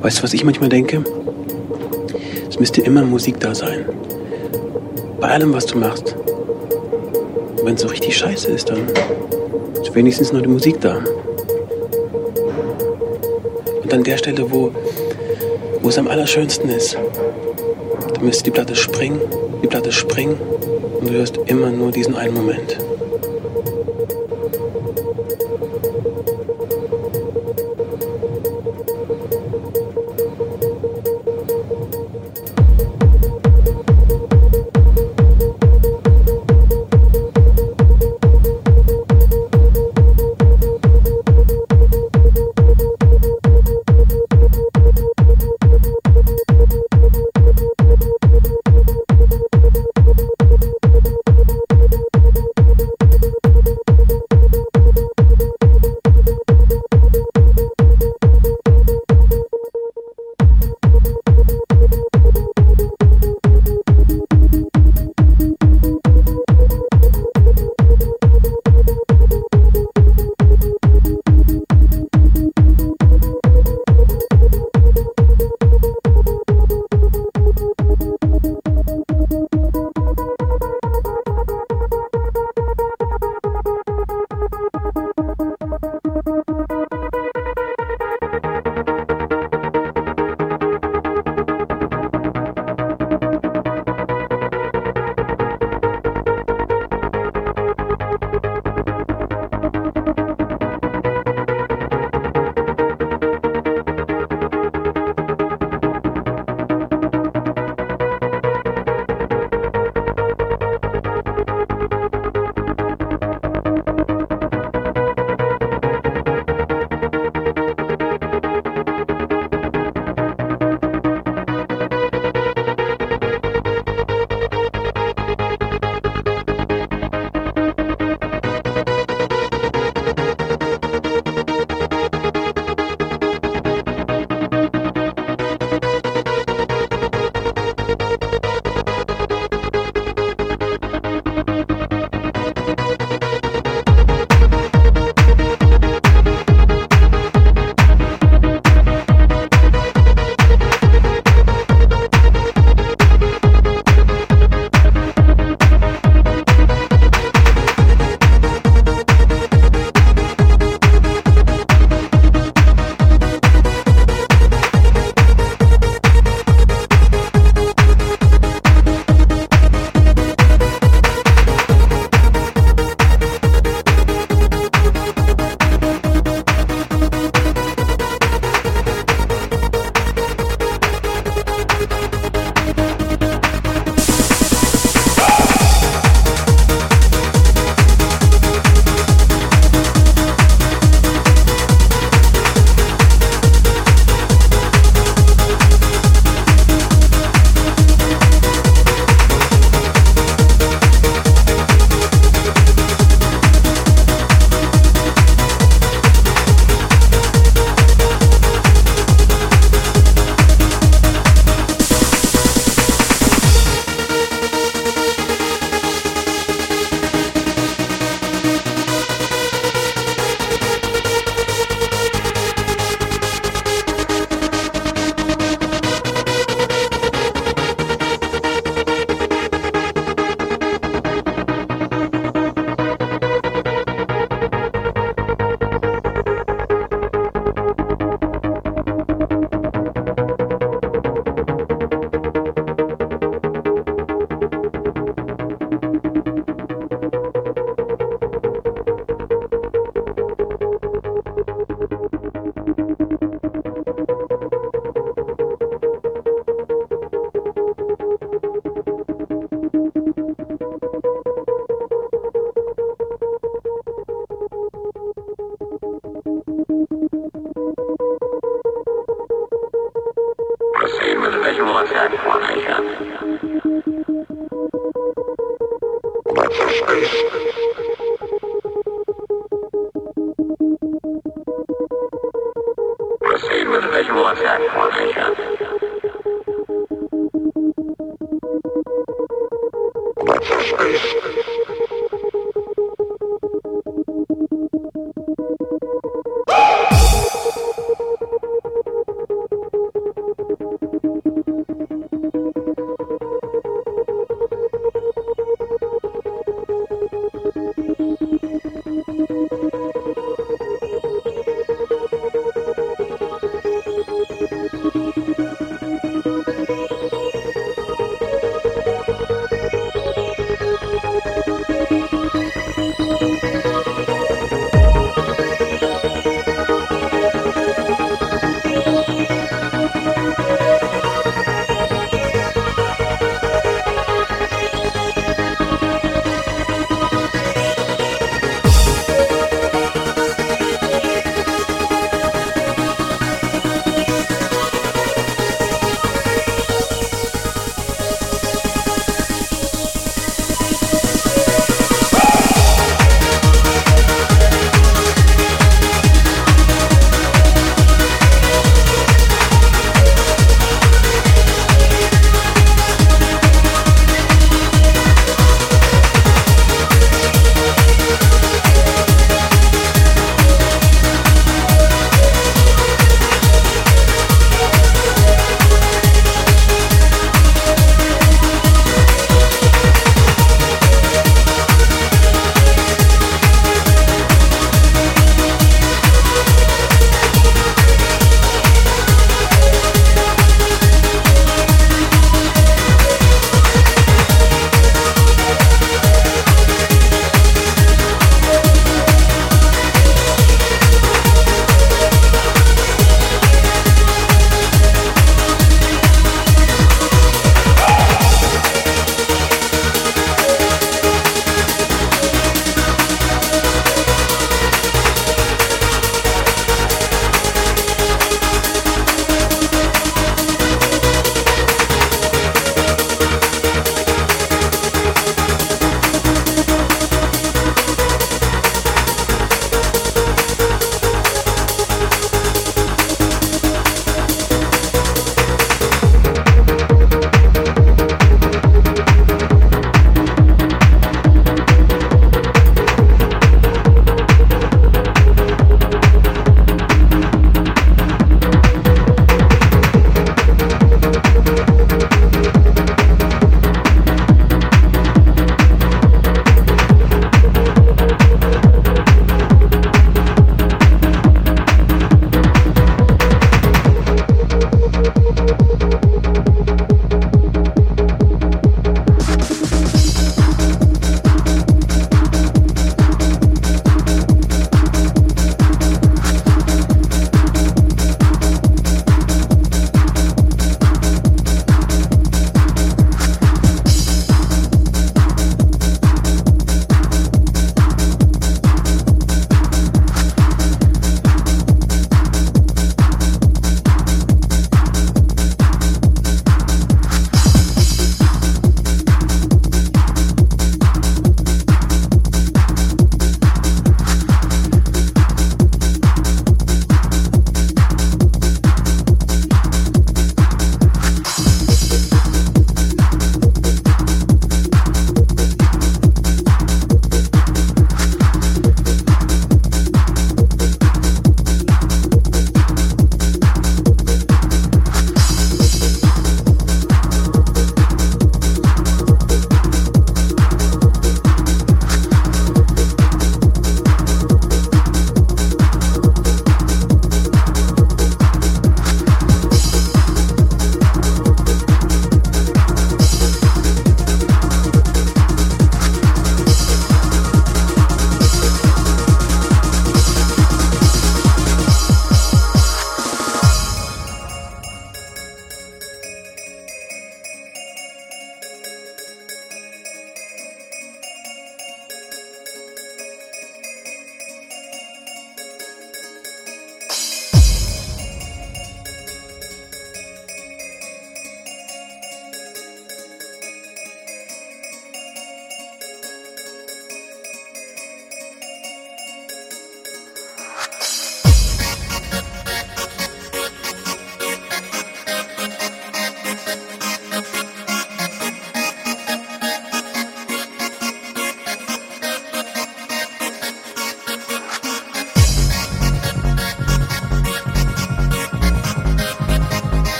Weißt du, was ich manchmal denke? Es müsste immer Musik da sein. Bei allem, was du machst. Wenn es so richtig scheiße ist, dann ist wenigstens noch die Musik da. Und an der Stelle, wo, wo es am allerschönsten ist, da müsste die Platte springen, die Platte springen und du hörst immer nur diesen einen Moment.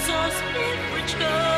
so spiritual.